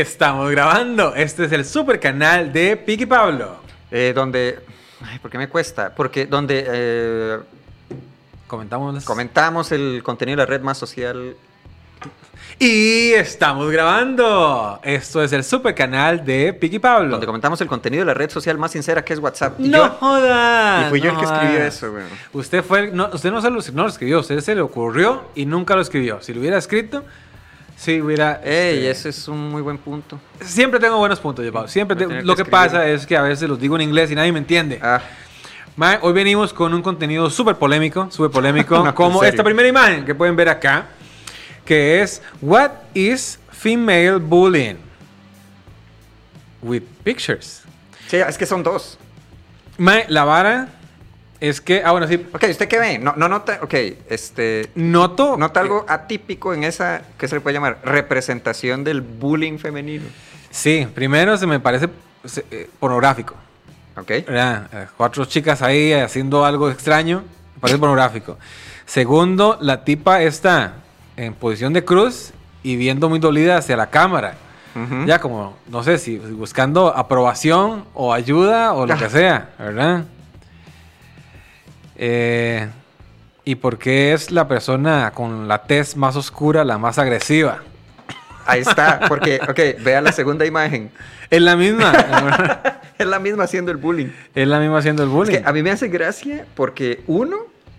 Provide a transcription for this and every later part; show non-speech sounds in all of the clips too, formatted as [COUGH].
Estamos grabando. Este es el super canal de Piki Pablo. Eh, donde. Ay, ¿por qué me cuesta? Porque donde eh, Comentamos. comentamos el contenido de la red más social. y estamos grabando. Esto es el super canal de Piki Pablo. Donde comentamos el contenido de la red social más sincera que es WhatsApp. Y no yo- jodas. y fui yo el que escribió eso, güey. Usted fue, el- no, usted no, se lo, no lo escribió, usted se le ocurrió y nunca lo escribió. Si lo hubiera escrito, sí hubiera. Ey, este, ese es un muy buen punto. Siempre tengo buenos puntos, yo. Siempre te- lo que escribir. pasa es que a veces los digo en inglés y nadie me entiende. Ah, Mae, hoy venimos con un contenido súper polémico, súper polémico, [LAUGHS] No, como esta primera imagen que pueden ver acá, que es What is female bullying? With pictures. sí, es que son dos. Mae, la vara es que, ah, bueno, sí, Ok, ¿usted qué ve? No, no nota. Ok, este. noto. Nota algo atípico en esa. ¿Qué se le puede llamar? Representación del bullying femenino. Sí, primero se me parece eh, pornográfico. Ok. ¿verdad? Eh, Cuatro chicas ahí haciendo algo extraño, me parece pornográfico. Segundo, la tipa está en posición de cruz y viendo muy dolida hacia la cámara. Ujú. Ya como, no sé si buscando aprobación o ayuda o lo que [LAUGHS] sea, ¿verdad? Eh, ¿Y por qué es la persona con la tez más oscura la más agresiva? Ahí está. Porque, [LAUGHS] ok, vea la segunda imagen. Es la misma. [LAUGHS] Es la misma haciendo el bullying. es la misma haciendo el Es bullying. que a mí me hace gracia porque uno,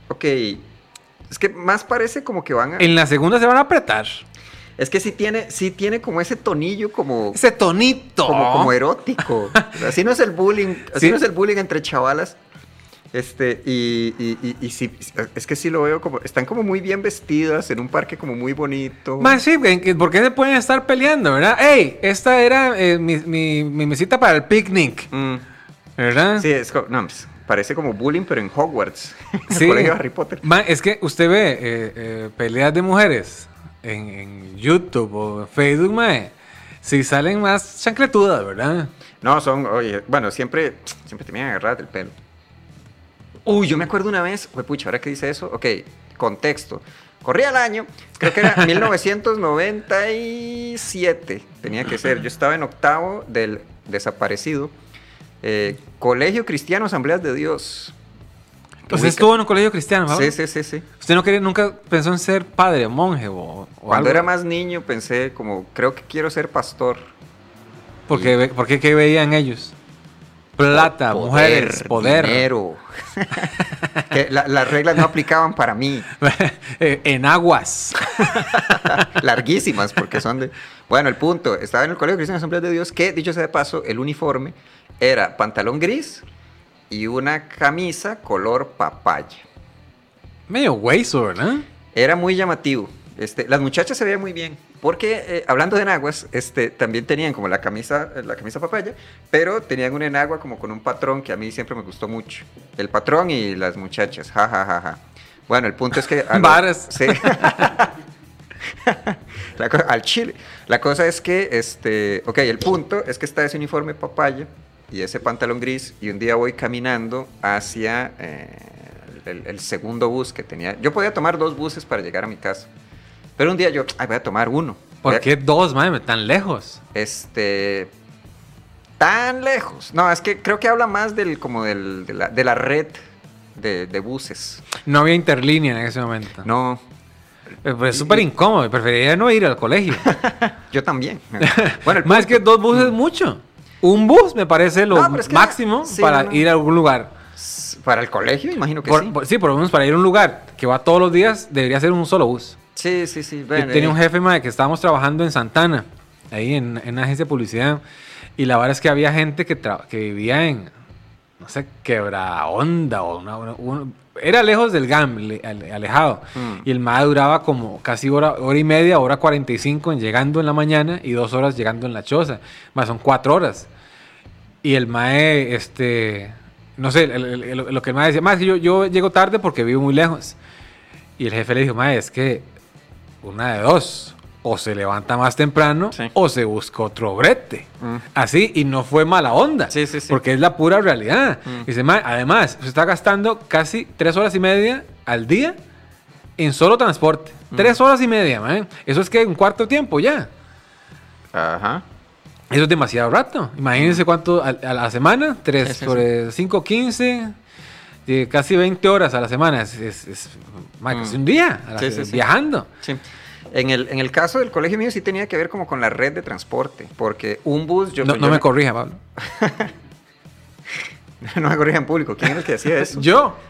ok, es que más parece como que van a... En la segunda se van a apretar. Es que sí tiene, sí tiene como ese tonillo como, Ese tonito. como, como erótico. [LAUGHS] Así no es el bullying, así Sí. no es el bullying entre chavalas. Este, y, y, y, y sí, es que sí lo veo como, están como muy bien vestidas en un parque como muy bonito. Más sí, ¿en qué- ¿por qué se pueden estar peleando, verdad? ¡Ey! Esta era eh, mi, mi, mi mesita para el picnic, Mm, ¿verdad? sí, es co- no, pues, parece como bullying, pero en Hogwarts. en [LAUGHS] el Sí. colegio de Harry Potter. Ma, es que usted ve eh, eh, peleas de mujeres en, en YouTube o en Facebook, mae. Si salen más chancletudas, ¿verdad? No, son, oye, bueno, siempre, siempre te me agarrar del pelo. Uy, yo me acuerdo una vez, güey, pucha, ahora que dice eso, ok, contexto. Corría el año, creo que era [LAUGHS] 1997, tenía que ser. Yo estaba en octavo del desaparecido eh, Colegio Cristiano Asambleas de Dios. Usted Ubica- estuvo en un colegio cristiano, ¿verdad? Sí, sí, sí, sí. ¿Usted no quería, nunca pensó en ser padre, monje o, o Cuando algo? era más niño pensé como, creo que quiero ser pastor. ¿Por qué, por qué, qué veían ellos? Plata, Poder, mujeres, poder. Dinero. [LAUGHS] Que la- las reglas no aplicaban para mí. [LAUGHS] Eh, en aguas. [LAUGHS] larguísimas, porque son de... Bueno, el punto, estaba en el Colegio Cristiano Asamblea de Dios, que, dicho sea de paso, el uniforme era pantalón gris y una camisa color papaya. Medio hueso, ¿verdad? Era muy llamativo. Este, las muchachas se veían muy bien, porque eh, hablando de enaguas, este, también tenían como la camisa, la camisa papaya, pero tenían un enagua como con un patrón que a mí siempre me gustó mucho. El patrón y las muchachas, ja, ja, ja, ja. Bueno, el punto es que... [LAUGHS] lo- Varas. Sí. [LAUGHS] La al chile. La cosa es que, este, ok, el punto es que está ese uniforme papaya y ese pantalón gris y un día voy caminando hacia eh, el, el segundo bus que tenía. Yo podía tomar dos buses para llegar a mi casa, pero un día yo, ay, voy a tomar uno. ¿Por qué dos, madre, tan lejos? Este, tan lejos. No, es que creo que habla más del, como del, de, la, de la red de, de buses. No había interlínea en ese momento. No, Eh, pues, es súper incómodo. Preferiría no ir al colegio. [LAUGHS] yo también. [LAUGHS] Bueno, Más que dos buses es mucho. Un bus me parece lo No, pero es que- máximo sí, para no. ir a algún lugar. Para el colegio, imagino que Por- sí. por- sí, por lo menos para ir a un lugar que va todos los días, debería ser un solo bus. Sí, sí, sí. Yo tenía eh, un jefe mae, que estábamos trabajando en Santana, ahí en, en una agencia de publicidad. Y la verdad es que había gente que, que vivía en, no sé, quebra onda o una, una- un- era lejos del GAM, le- ale- alejado. Mm. Y el MAE duraba como casi hora, hora y media, hora 45 en llegando en la mañana y dos horas llegando en la choza. Más son cuatro horas. Y el MAE, este, no sé, el- el- el- lo que el MAE decía, más que yo, yo llego tarde porque vivo muy lejos. Y el jefe le dijo, MAE, es que una de dos. O se levanta más temprano Sí. o se busca otro brete. Mm. Así, y no fue mala onda. Sí, sí, sí. Porque es la pura realidad. Mm. Dice, "Mae, además, se está gastando casi tres horas y media al día en solo transporte. Mm. Tres horas y media, mae. Eso es que un cuarto de tiempo ya. Ajá. Eso es demasiado rato. Imagínense cuánto a, a la semana, 3 Sí, sí, sobre 5, 15, de casi 20 horas a la semana. Es, es, es- ma, casi Mm. un día a la- Sí, sí, sí. viajando. Sí. En el, en el caso del colegio mío sí tenía que ver como con la red de transporte, porque un bus... Yo, no, yo no me corrija, Pablo. [LAUGHS] no me corrija en público. ¿Quién era el que decía eso? [LAUGHS] Yo. [LAUGHS]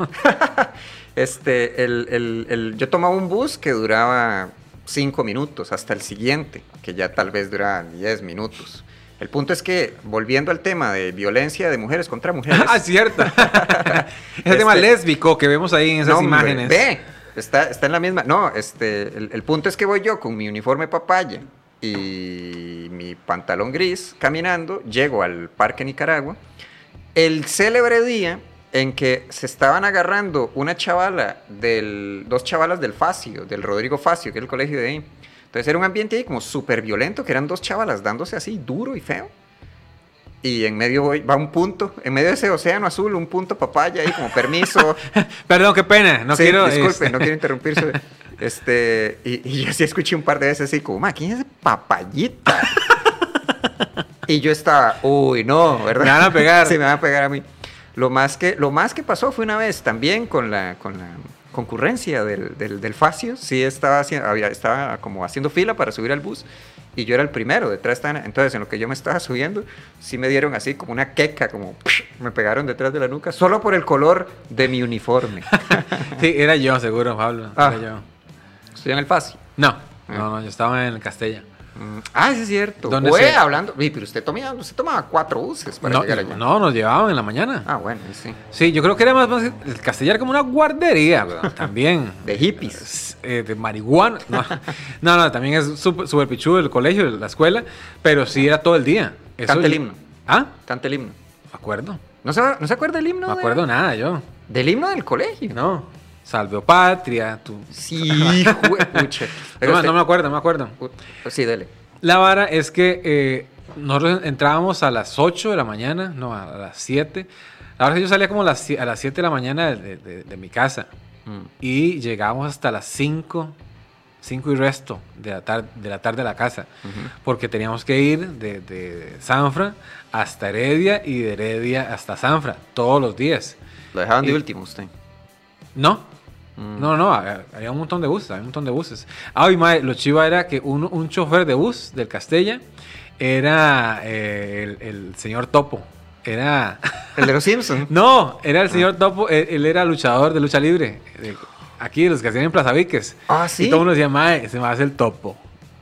Este, el, el- el- yo tomaba un bus que duraba cinco minutos hasta el siguiente, que ya tal vez duraba 10 minutos. El punto es que, volviendo al tema de violencia de mujeres contra mujeres... [LAUGHS] ah, cierto. [LAUGHS] Ese tema Este- lésbico que vemos ahí en esas No, imágenes. Ve, está, está en la misma. No, este, el, el punto es que voy yo con mi uniforme papaya y mi pantalón gris caminando, llego al Parque Nicaragua. El célebre día en que se estaban agarrando una chavala del. dos chavalas del Facio, del Rodrigo Facio, que es el colegio de ahí. Entonces era un ambiente ahí como súper violento, que eran dos chavalas dándose así, duro y feo. Y en medio va un punto, en medio de ese océano azul, un punto papaya ahí como permiso. [LAUGHS] Perdón, qué pena. No Sí, quiero. Disculpe, este, no quiero interrumpirse. Este, y, y yo sí escuché un par de veces así como, ma, ¿quién es papayita? y yo estaba, uy, no, ¿verdad? Me van a pegar. [LAUGHS] sí, me van a pegar a mí. Lo más que, lo más que pasó fue una vez también con la, con la concurrencia del, del, del Facio. Sí, estaba, haciendo, había, estaba como haciendo fila para subir al bus. Y yo era el primero, detrás estaban, entonces en lo que yo me estaba subiendo, sí me dieron así como una queca, como me pegaron detrás de la nuca, solo por el color de mi uniforme. [LAUGHS] Sí, era yo, seguro, Pablo. Ah. Era yo. Estoy en el Facio. No, no, no, yo estaba en Castella. Mm, Ah, sí es cierto. ¿Dónde Fue hablando. Sí, pero usted tomaba, usted tomaba cuatro buses para No, llegar allá. no, nos llevaban en la mañana. Ah, bueno, sí. Sí, yo creo que era más, más el Castella era como una guardería, [LAUGHS] también. De hippies. Es, eh, de marihuana. [LAUGHS] No, no, no, también es súper pichudo el colegio, la escuela, pero sí era todo el día. Eso Canta el himno. ¿Ah? Canta el himno. Me acuerdo. ¿No se, ¿No se acuerda del himno? No me de- acuerdo nada yo. Del himno del colegio. No. Salve o patria, tú. Sí. No, [LAUGHS] no me acuerdo, no me acuerdo. Sí, dele. La vara es que eh, nosotros entrábamos a las 8 de la mañana, no, a las 7. La verdad es que yo salía como a las, sie- a las 7 de la mañana de, de- de mi casa Mm. y llegábamos hasta las 5, 5 y resto de la, tar- de la tarde a la casa, porque teníamos que ir de, de Sanfra hasta Heredia y de Heredia hasta Sanfra todos los días. Lo dejaban de Y- último usted. No, Mm. no, no, había un montón de buses, había un montón de buses. Ah, y mae, lo chiva era que un, un chofer de bus del Castella era eh, el, el señor Topo. Era. [LAUGHS] El de los Simpsons. no, era el señor Topo, él, él era luchador de lucha libre. de- aquí, de los que hacían en Plaza Viques. Ah, sí. Y todo el mundo decía, mae, se me hace el Topo.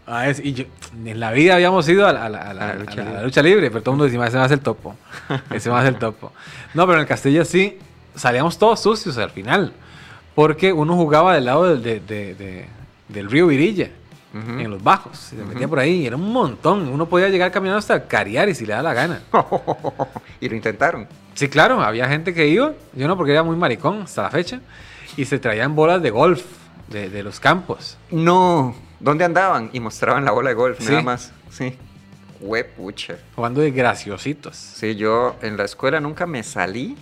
Ah, es- y yo, en la vida habíamos ido a la, a la- a la- A la lucha lucha libre, pero todo el mundo decía, "Mae, ese va a ser el topo. [LAUGHS] Ese va a ser el topo. No, pero en el Castilla sí, salíamos todos sucios al final. Porque uno jugaba del lado del, de- de- de- del río Virilla, en los bajos. Se metía por ahí, y era un montón. Uno podía llegar caminando hasta Cariari si le da la gana. [LAUGHS] y lo intentaron. Sí, claro, había gente que iba, yo no porque era muy maricón hasta la fecha, y se traían bolas de golf de, de los campos. No. ¿Dónde andaban? Y mostraban la bola de golf, Sí. nada más. Sí. Huepucha. Jugando de graciositos. Sí, yo en la escuela nunca me salí,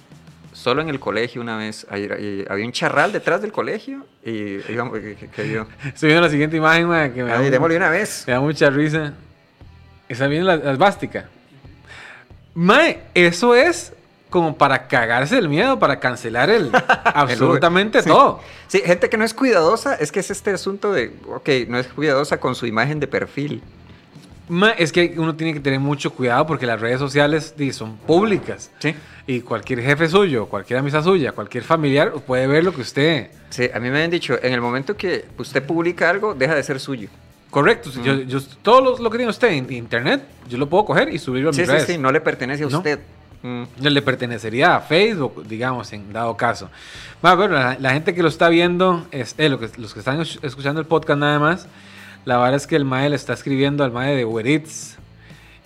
solo en el colegio una vez. Había un charral detrás del colegio y íbamos, que, yo... [LAUGHS] Estoy viendo la siguiente imagen, que me da, un- démosle una vez. me da mucha risa. Esa viene la, la esvástica. Mae, eso es como para cagarse el miedo, para cancelar el [LAUGHS] absolutamente Sí. todo. Sí, gente que no es cuidadosa, es que es este asunto de, ok, no es cuidadosa con su imagen de perfil. Ma, es que uno tiene que tener mucho cuidado porque las redes sociales di, son públicas. Sí. Y cualquier jefe suyo, cualquier amistad suya, cualquier familiar puede ver lo que usted... Sí, a mí me han dicho, en el momento que usted publica algo, deja de ser suyo. Correcto. si Yo, yo- todo lo, lo que tiene usted en internet, yo lo puedo coger y subirlo a mis Sí, sí, redes. sí, no le pertenece a ¿No? usted. Mm. Le pertenecería a Facebook, digamos, en dado caso. Bueno, bueno, la, la gente que lo está viendo, es, eh, lo que- los que están es- escuchando el podcast nada más, la verdad es que el MAE le está escribiendo al MAE de Uber Eats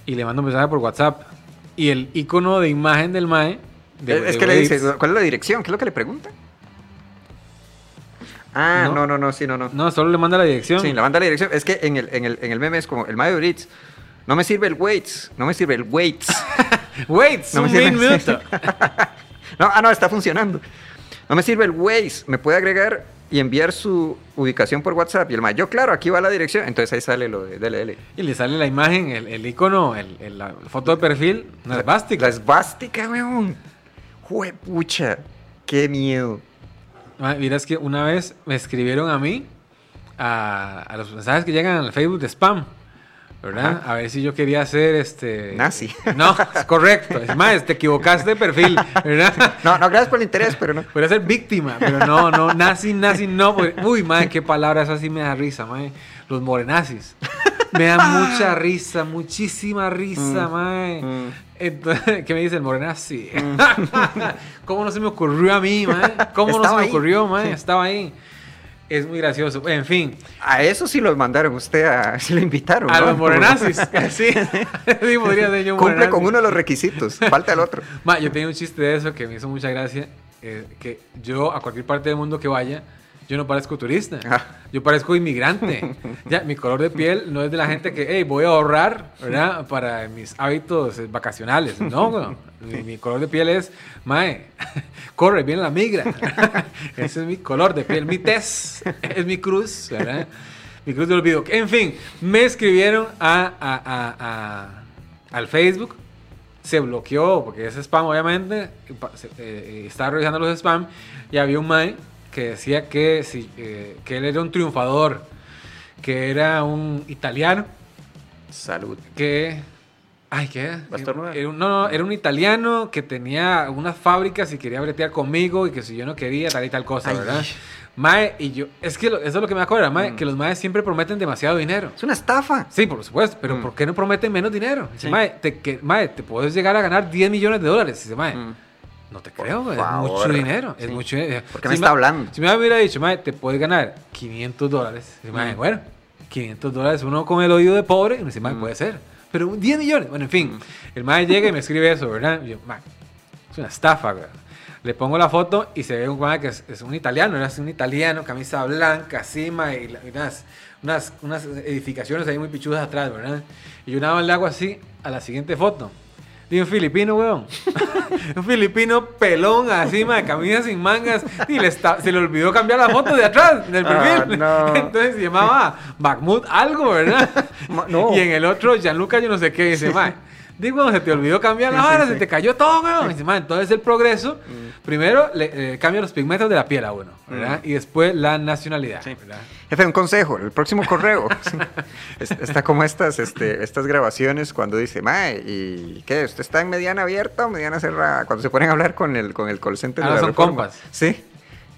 y le manda un mensaje por WhatsApp. Y el icono de imagen del MAE... de- es de es que le Uber dice, Eats- ¿cuál es la dirección? ¿Qué es lo que le pregunta? Ah, No. no, no, no, sí, no, no. No, solo le manda la dirección. Sí, la manda la dirección. Es que en el, en el, en el meme es como el Mayo Brits. No me sirve el weights, no me sirve el weights. [LAUGHS] Wait, No me sirve- minuto. [LAUGHS] No, ah, no, está funcionando. No me sirve el Waze. ¿Me puede agregar y enviar su ubicación por WhatsApp. Y el mae, yo, claro, aquí va la dirección. Entonces ahí sale lo de DLL. Y le sale la imagen, el, el icono, el, el- la foto de perfil, una esvástica. La esvástica, weón. Juepucha. Qué miedo. Ma, Miras que una vez me escribieron a mí, a, a los mensajes que llegan al Facebook de spam, ¿verdad? A ver si yo quería hacer este... Nazi. No, es correcto. Es más, te equivocaste de perfil, ¿verdad? No, no, gracias por el interés, pero no. Podría ser víctima, pero no, no, nazi, nazi, no. porque- uy, madre, qué palabra, esa sí me da risa, madre. Los morenazis. Me da mucha risa, muchísima risa, Mm, madre. mm. Entonces, ¿qué me dice el morenazi? [LAUGHS] ¿Cómo no se me ocurrió a mí, madre? ¿Cómo no se me ahí. ocurrió, madre? Estaba ahí. Es muy gracioso. En fin, A eso sí los mandaron usted, a, [LAUGHS] sí lo invitaron. a ¿no? los morenazis. [LAUGHS] Sí, [LAUGHS] sí podría ser yo un Cumple con uno de los requisitos, falta el otro. Ma, yo tenía un chiste de eso que me hizo mucha gracia. eh, que yo a cualquier parte del mundo que vaya, yo no parezco turista. Ah. Yo parezco inmigrante. ya, mi color de piel no es de la gente que, hey, voy a ahorrar, ¿verdad? Para mis hábitos eh, vacacionales. No, weón. mi, mi color de piel es, mae, [LAUGHS] corre, viene la migra. [LAUGHS] Ese es mi color de piel. Mi tez [LAUGHS] es mi cruz, ¿verdad? Mi cruz de olvido. En fin, me escribieron a, a- a- a- al Facebook se bloqueó, porque es spam obviamente, se- eh, estaba revisando los spam y había un mae que decía que, si, eh, que él era un triunfador, que era un italiano, Salud. que... Ay, ¿qué era? Era un- no, no, era un italiano que tenía algunas fábricas y quería bretear conmigo y que si yo no quería, tal y tal cosa, Ay. ¿verdad? Mae, y yo, es que lo- eso es lo que me acuerda, mae, Mm. que los maes siempre prometen demasiado dinero. Es una estafa. Sí, por supuesto, pero Mm. ¿por qué no prometen menos dinero? Dice, Sí. mae, te, que, mae, te puedes llegar a ganar 10 millones de dólares. Dice, mae, Mm. No te Por creo, güey, es favor. mucho dinero. Es Sí. mucho dinero. ¿Por qué Si me está hablando? Si me hubiera dicho, mae, te puedes ganar 500 dólares. Mae, Mm. bueno, 500 dólares, uno con el oído de pobre, y uno dice, Mm. puede ser. Pero 10 millones, bueno, en fin. El mae llega y me escribe eso, ¿verdad? Y yo, mae, es una estafa, güey. Le pongo la foto y se ve un mae que es, es un italiano, era un italiano, camisa blanca, mae, y, y unas, unas, unas edificaciones ahí muy pichudas atrás, ¿verdad? Y yo nada más le hago así a la siguiente foto. Digo, un filipino, weón. [LAUGHS] un filipino pelón, así, mae, camisa sin mangas. Y le está, se le olvidó cambiar la foto de atrás, del Ah, perfil. no. [LAUGHS] Entonces se llamaba Bakhmut algo, ¿verdad? No. Y en el otro, Gianluca, yo no sé qué, dice, mae. Digo, se te olvidó cambiar la Sí, sí, vara, sí. se te cayó todo, weón. Entonces el progreso, primero le, eh, cambia los pigmentos de la piel a uno, ¿verdad? Y después la nacionalidad, Sí. ¿verdad? Jefe, un consejo, el próximo correo. [LAUGHS] Es- Está como estas, este, estas grabaciones cuando dice, Mae, ¿y qué? ¿Usted está en mediana abierta o mediana cerrada? Cuando se ponen a hablar con el, con el call center de Ah, la son Reforma. compas. Sí.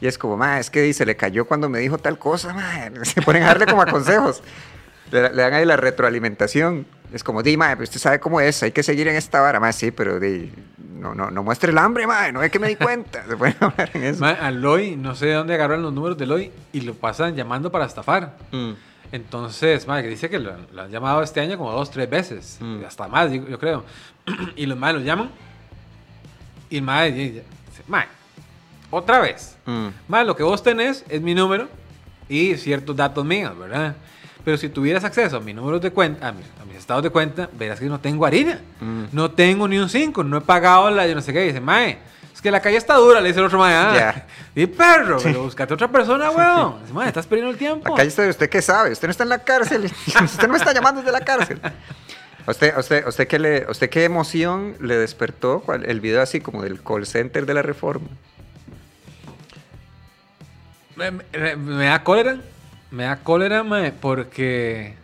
Y es como, Mae, es que dice, le cayó cuando me dijo tal cosa, Mae. [LAUGHS] Se ponen a darle como a consejos. Le, le dan ahí la retroalimentación. Es como, di, Mae, pero usted sabe cómo es, hay que seguir en esta vara, Mae, sí, pero di, no, no, no muestre el hambre, Mae, no es que me di cuenta. [LAUGHS] Se a hablar en eso. Mae, al Loy, no sé de dónde agarran los números de Loy y lo pasan llamando para estafar. Mm. Entonces, mae, que dice que lo, lo han llamado este año como dos, tres veces, Mm. hasta más, yo, yo creo. [CLEARS THROAT] y los mae los llaman y el mae dice, mae, otra vez. Mm. Mae, lo que vos tenés es mi número y ciertos datos míos, ¿verdad? Pero si tuvieras acceso a mis números de cuenta, a mis, a mis estados de cuenta, verás que no tengo harina. Mm. No tengo ni un 5, no he pagado la yo no sé qué. dice, mae, es que la calle está dura, le dice el otro mae. Ah, Ya. [LAUGHS] Y perro, pero buscate otra persona, weón. Dice, mae, estás perdiendo el tiempo. Acá está, ¿usted qué sabe? Usted no está en la cárcel. [LAUGHS] usted no me está llamando desde la cárcel. ¿A usted, a usted, a usted, qué le, usted qué emoción le despertó el video así como del call center de la reforma? Me, me- me da cólera. Me da cólera, mae, porque.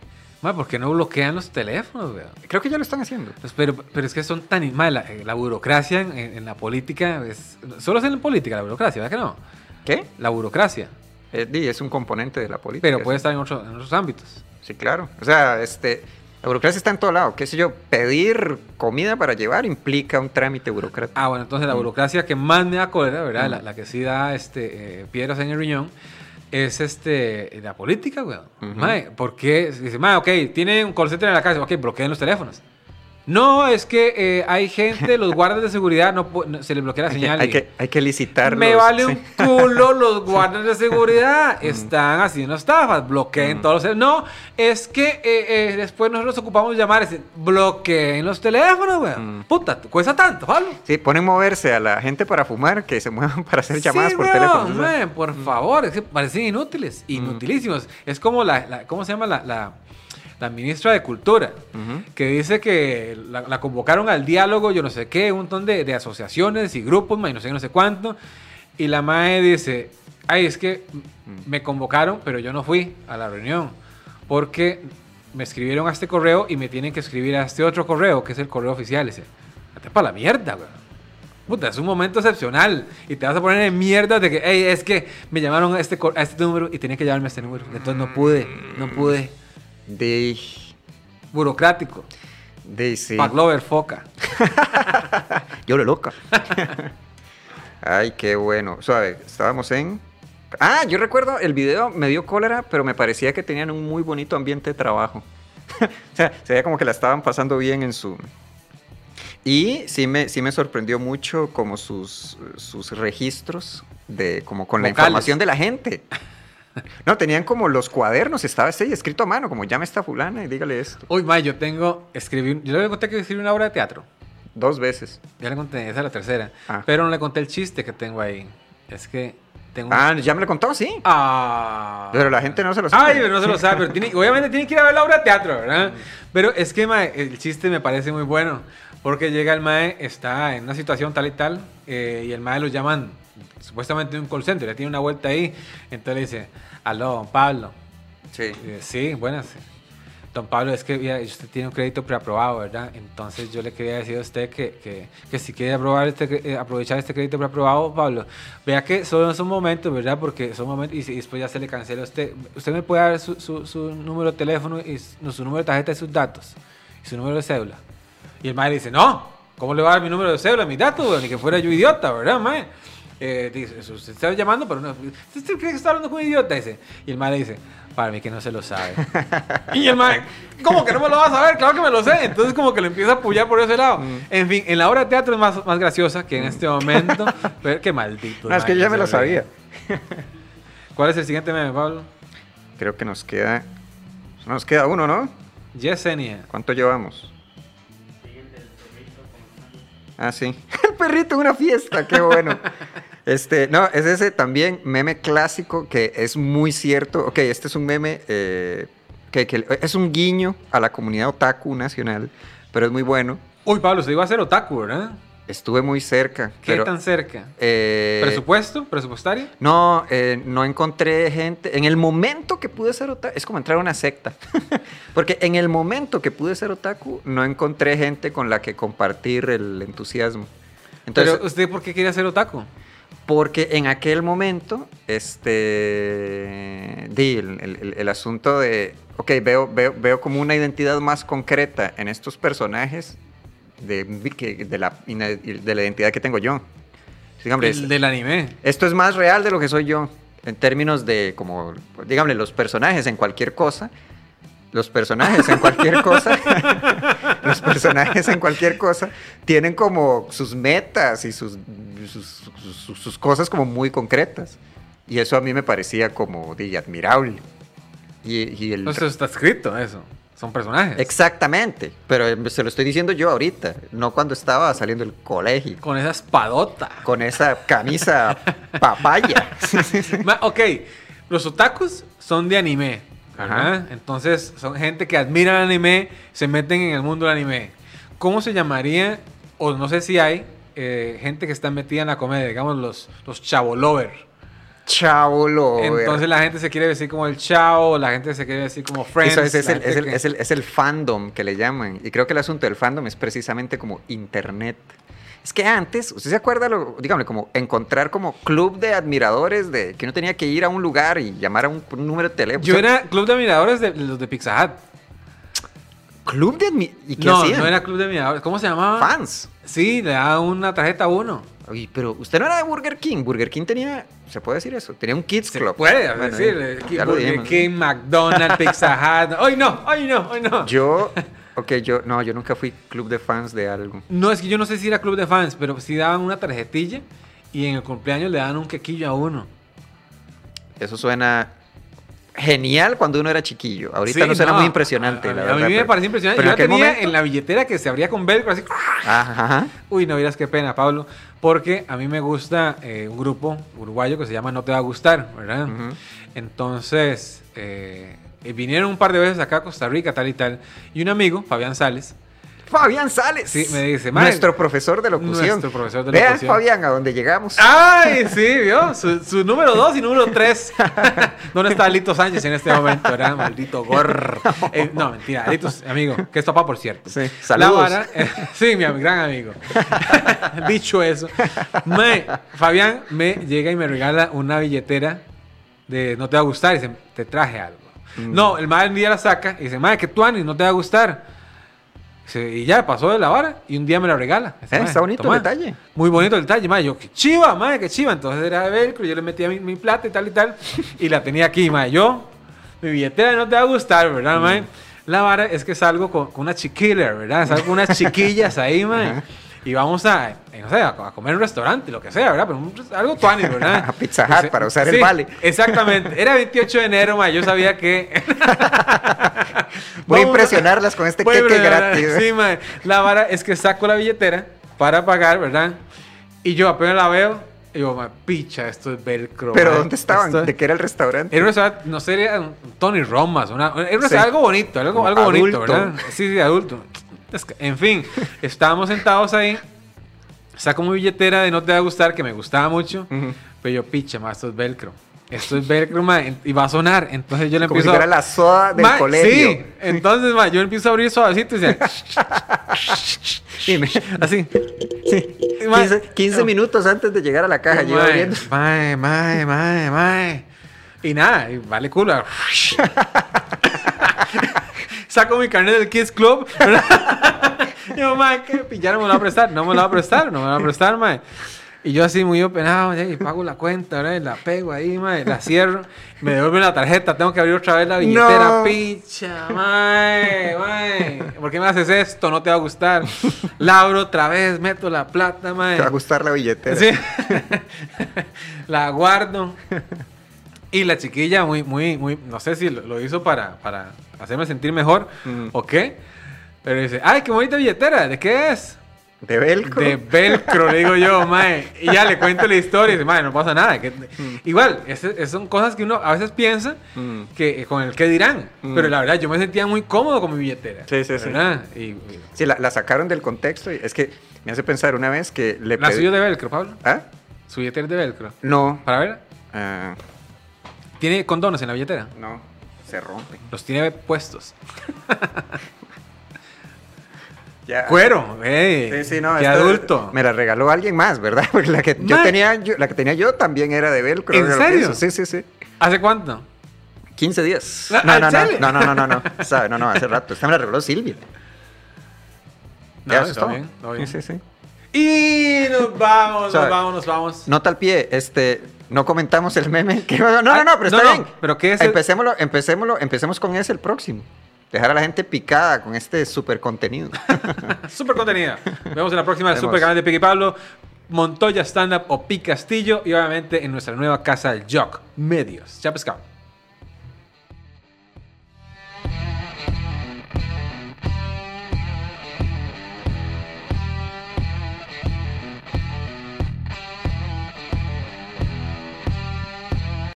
Mae, porque no bloquean los teléfonos, weón. Creo que ya lo están haciendo. Pues, Pero, pero es que son tan... mae, la, eh, la burocracia en, en la política es... Solo es en la política la burocracia, ¿verdad que no? ¿Qué? La burocracia. Eh, di, es un componente de la política. Pero puede estar en, otro- en otros ámbitos. Sí, claro. O sea, este, la burocracia está en todo lado. ¿Qué sé yo? Pedir comida para llevar implica un trámite burocrático. Ah, bueno, entonces la burocracia que más me da cólera, ¿verdad? Mm. La, la que sí da este, eh, piedras en el riñón, es este, la política, weón. Ujú. Mae, ¿por qué? Dice, mae, ok, tiene un call center en la casa, ok, bloqueen los teléfonos. No, es que eh, hay gente, los guardas de seguridad, no, se les bloquea la Hay que, señal. hay que, hay que licitarlos. Me vale sí. un culo [LAUGHS] los guardas de seguridad. Están haciendo estafas. Bloqueen todos los... No, es que eh, eh, después nosotros ocupamos llamar. decir, bloqueen los teléfonos, weón. Puta, cuesta tanto, Pablo. Sí, ponen moverse a la gente para fumar que se muevan [LAUGHS] para hacer llamadas Sí, por weón, teléfono. ¿no? man, por favor, es que parecen inútiles, inutilísimos. Es como la, la- ¿cómo se llama la, la, la ministra de Cultura? Ujú. Que dice que la, la convocaron al diálogo, yo no sé qué, un montón de, de asociaciones y grupos, y no sé, no sé cuánto. Y la MAE dice, ay, es que me convocaron, pero yo no fui a la reunión, porque me escribieron a este correo y me tienen que escribir a este otro correo, que es el correo oficial. Dice, vete para la mierda, güey. Puta, es un momento excepcional y te vas a poner en mierda de que, hey, es que me llamaron a este, a este número y tenía que llamarme a este número. Entonces no pude, no pude. De, Burocrático. de sí. Paglover foca. [LAUGHS] Yo lo loca. [LAUGHS] Ay, qué bueno. Suave, estábamos en. Ah, yo recuerdo el video me dio cólera, pero me parecía que tenían un muy bonito ambiente de trabajo. [LAUGHS] o sea, se veía como que la estaban pasando bien en su. Y sí me, sí me sorprendió mucho como sus, sus registros de como con la información de la gente. No, tenían como los cuadernos, estaba así, escrito a mano, como llame esta fulana y dígale esto. Uy, ma, yo tengo, escribí, yo le conté que escribí una obra de teatro. Dos veces. Ya le conté, esa es la tercera. Ah. Pero no le conté el chiste que tengo ahí. Es que tengo un- Ah, ya me lo contó, sí. Ah. Pero la gente no se lo sabe. Ay, pero no se lo sabe. Pero tiene- obviamente tiene que ir a ver la obra de teatro, ¿verdad? Pero es que, mae, el chiste me parece muy bueno. Porque llega el mae, está en una situación tal y tal, eh, y el mae lo llaman supuestamente un call center, ya tiene una vuelta ahí. Entonces le dice, aló, don Pablo. Sí. Dice, sí, buenas. Don Pablo, es que usted tiene un crédito preaprobado, ¿verdad? Entonces yo le quería decir a usted que, que, que si quiere aprobar este, eh, aprovechar este crédito preaprobado, Pablo, vea que solo son momentos, ¿verdad? Porque son momentos y, y después ya se le cancela a usted. Usted me puede dar su, su, su número de teléfono y su, no, su número de tarjeta y sus datos y su número de cédula. Y el mae dice, no, ¿cómo le va a dar mi número de cédula, mis datos? Ni que fuera yo idiota, ¿verdad, mae? Eh, dice, usted está llamando, pero no. ¿Usted cree que está hablando con un idiota? Dice. Y el mae le dice, para mí que no se lo sabe. [LAUGHS] y el mae, ¿cómo que no me lo vas a saber? Claro que me lo sé. Entonces, como que lo empieza a apoyar por ese lado. Mm. En fin, en la obra de teatro es más, más graciosa que en este momento. [LAUGHS] pero qué maldito. No, es que yo ya me lo sabía. ¿Cuál es el siguiente meme, Pablo? Creo que nos queda. Nos queda uno, ¿no? Yesenia. ¿Cuánto llevamos? Ah, sí. [LAUGHS] El perrito en una fiesta, qué bueno. Este, no, es ese también meme clásico que es muy cierto. Ok, este es un meme eh, que, que es un guiño a la comunidad otaku nacional, pero es muy bueno. Uy, Pablo, se iba a hacer otaku, ¿verdad? Estuve muy cerca. ¿Qué pero, tan cerca? eh, ¿Presupuesto? ¿Presupuestario? No, eh, no encontré gente. En el momento que pude ser otaku, es como entrar a una secta. [LAUGHS] Porque en el momento que pude ser otaku, no encontré gente con la que compartir el entusiasmo. Entonces, Pero, ¿usted por qué quería ser otaku? Porque en aquel momento, este, di, el, el- el- asunto de, ok, veo, veo, veo como una identidad más concreta en estos personajes de, de, la, de la identidad que tengo yo. Dígame, El del anime. esto es más real de lo que soy yo. En términos de, como, dígame, los personajes en cualquier cosa. Los personajes en cualquier cosa. [LAUGHS] los personajes en cualquier cosa tienen como sus metas y sus, sus, sus- sus cosas como muy concretas. Y eso a mí me parecía como de admirable. Y, y el, Eso está escrito, eso. Son personajes. Exactamente, pero eh, se lo estoy diciendo yo ahorita, no cuando estaba saliendo del colegio, Con esa espadota. con esa camisa papaya. [LAUGHS] Ok, los otakus son de anime. Entonces, son gente que admira el anime, se meten en el mundo del anime. ¿Cómo se llamaría, o no sé si hay, eh, gente que está metida en la comedia, digamos los, los chavolovers? Chavo lo. Entonces la gente se quiere decir como el chavo, la gente se quiere decir como friends. Eso es, el, gente es, el, que- es el- es el fandom que le llaman. Y creo que el asunto del fandom es precisamente como internet. Es que antes, ¿usted se acuerda, lo, dígame, como encontrar como club de admiradores de que uno tenía que ir a un lugar y llamar a un, un número de teléfono? Yo era club de admiradores de los de Pizza Hut. ¿Club de admiradores? ¿Y qué No, hacían? no era club de admiradores. ¿Cómo se llamaba? Fans. Sí, le daba una tarjeta a uno. Oye, pero usted no era de Burger King. Burger King tenía, ¿se puede decir eso? Tenía un Kids Se Club. puede Bueno, decir. Burger. King, McDonald's, Pizza Hut. Hoy no, hoy no, hoy no. Yo, Ok, yo, no, yo nunca fui club de fans de algo. No, es que yo no sé si era club de fans, pero sí daban una tarjetilla y en el cumpleaños le daban un quequillo a uno. Eso suena genial cuando uno era chiquillo. Ahorita Sí, no suena no, muy impresionante, A, a- la a verdad. mí me parece impresionante. pero Yo en aquel tenía momento- en la billetera que se abría con velcro así. Ajá. Uy, no vieras qué pena, Pablo. Porque a mí me gusta eh, un grupo uruguayo que se llama No Te Va a Gustar, ¿verdad? Entonces, eh, eh, vinieron un par de veces acá a Costa Rica, tal y tal. Y un amigo, Fabián Sales, Fabián Sales. Sí, me dice, "Mae, Nuestro profesor de locución. nuestro profesor de Vean, locución. Fabián, a dónde llegamos. ¡Ay, [LAUGHS] sí, vio! Su, su número dos y número tres. [LAUGHS] ¿Dónde está Alito Sánchez en este momento, verdad? Maldito gorro. [LAUGHS] Eh, no, mentira. Alito, amigo, que es papá, por cierto. Sí, La saludos. vara- eh, sí, mi gran amigo. Dicho eso, mae, Fabián me llega y me regala una billetera de no te va a gustar. Y dice, te traje algo. Mm. No, el madre un día la saca y dice, madre, que tú no te va a gustar. Y ya pasó de la vara y un día me la regala. Dice, Eh, "Mae, está bonito toma". el detalle. Muy bonito el detalle, madre. Yo, qué chiva, madre, qué chiva. Entonces era de velcro, yo le metía mi, mi plata y tal y tal. Y la tenía aquí, madre. Yo, mi billetera no te va a gustar, ¿verdad, madre? La vara es que salgo con, con una chiquilla, ¿verdad? Salgo con unas chiquillas ahí, [LAUGHS] madre. Y vamos a, eh, no sé, a, comer en un restaurante, lo que sea, ¿verdad? Pero un- algo tuani, [LAUGHS] ¿verdad? A Pizza Hut para usar el Sí, vale. Exactamente. Era 28 de enero, madre. Yo sabía que... [LAUGHS] Voy a impresionarlas con este queque gratis. Sí, mae. La vara es que saco la billetera para pagar, ¿verdad? Y yo apenas la veo, y mae, picha, esto es velcro. Pero. ¿dónde estaban? Esto- ¿De qué era el restaurante? Era un restaurante, no sé, era un Tony Romas, una, era un restaurante, Sí. algo bonito, algo, Como algo bonito. ¿verdad? Sí, sí, adulto. En fin, estábamos sentados ahí, saco mi billetera de no te va a gustar, que me gustaba mucho, Ujú. pero yo, picha, ma, esto es velcro. Esto es velcro, ma, y va a sonar. Entonces yo le Como si empiezo fuera a... la soda del Ma, colegio. Sí, entonces ma, yo empiezo a abrir suavecito y [LAUGHS] me- así. sí, Y, ma, 15, 15 minutos antes de llegar a la caja, yo abriendo. mae, mae, mae, mae. Y nada, y vale culo. [LAUGHS] Saco mi carnet del Kids Club. [LAUGHS] yo, mae, ¿qué? Ya no me lo va a prestar. No me lo va a prestar, no me lo va a prestar, mae. Y yo así muy openado, y pago la cuenta, ¿verdad? La pego ahí, mae, la cierro. Me devuelven la tarjeta, tengo que abrir otra vez la billetera. No. Picha, mae, mae. ¿Por qué me haces esto? No te va a gustar. La abro otra vez, meto la plata, mae. Te va a gustar la billetera. Sí. [LAUGHS] la guardo. Y la chiquilla muy, muy, muy, no sé si lo, lo hizo para, para hacerme sentir mejor Mm. o qué. Pero dice, ay, qué bonita billetera, ¿de qué es? De velcro. De velcro, le digo yo, mae. Y ya le cuento la historia y dice, mae, no pasa nada. que- Igual, esas son cosas que uno a veces piensa Mm. que con el que dirán. Mm. Pero la verdad, yo me sentía muy cómodo con mi billetera. Sí, sí, sí. ¿verdad? Y, y- Sí, la, la sacaron del contexto y es que me hace pensar una vez que le la pedí- es de velcro, Pablo. ¿Ah? Su billetera es de velcro. No. Para ver, Ah, ¿tiene condones en la billetera? no. Se rompe. Los tiene puestos. [LAUGHS] Ya. Cuero, ey. Sí, sí, no. Qué adulto. Me la regaló alguien más, ¿verdad? [LAUGHS] Porque la que yo tenía, yo- la que tenía yo también era de velcro. ¿En serio? Sí, sí, sí. ¿Hace cuánto? 15 días. Ah, No, ¿en no, no, no, no, no, no, [LAUGHS] no. Sabe, no, no, hace rato. Esta me la regaló Silvia. No, Ya, eso está bien, está bien. Sí, sí, sí. Y nos vamos, nos vamos, nos vamos. Nota al pie, este, no comentamos el meme. [LAUGHS] que- No, no, no, pero no, está no, bien. pero ¿qué es el- Empecémoslo, empecémoslo, empecemos con ese el próximo. Dejar a la gente picada con este super contenido. [LAUGHS] Super contenida. Nos vemos en la próxima del Vemos. super canal de Piqui Pablo, Montoya Stand Up o Pi Castillo y obviamente en nuestra nueva casa, el Jock Medios. Chao, pescado.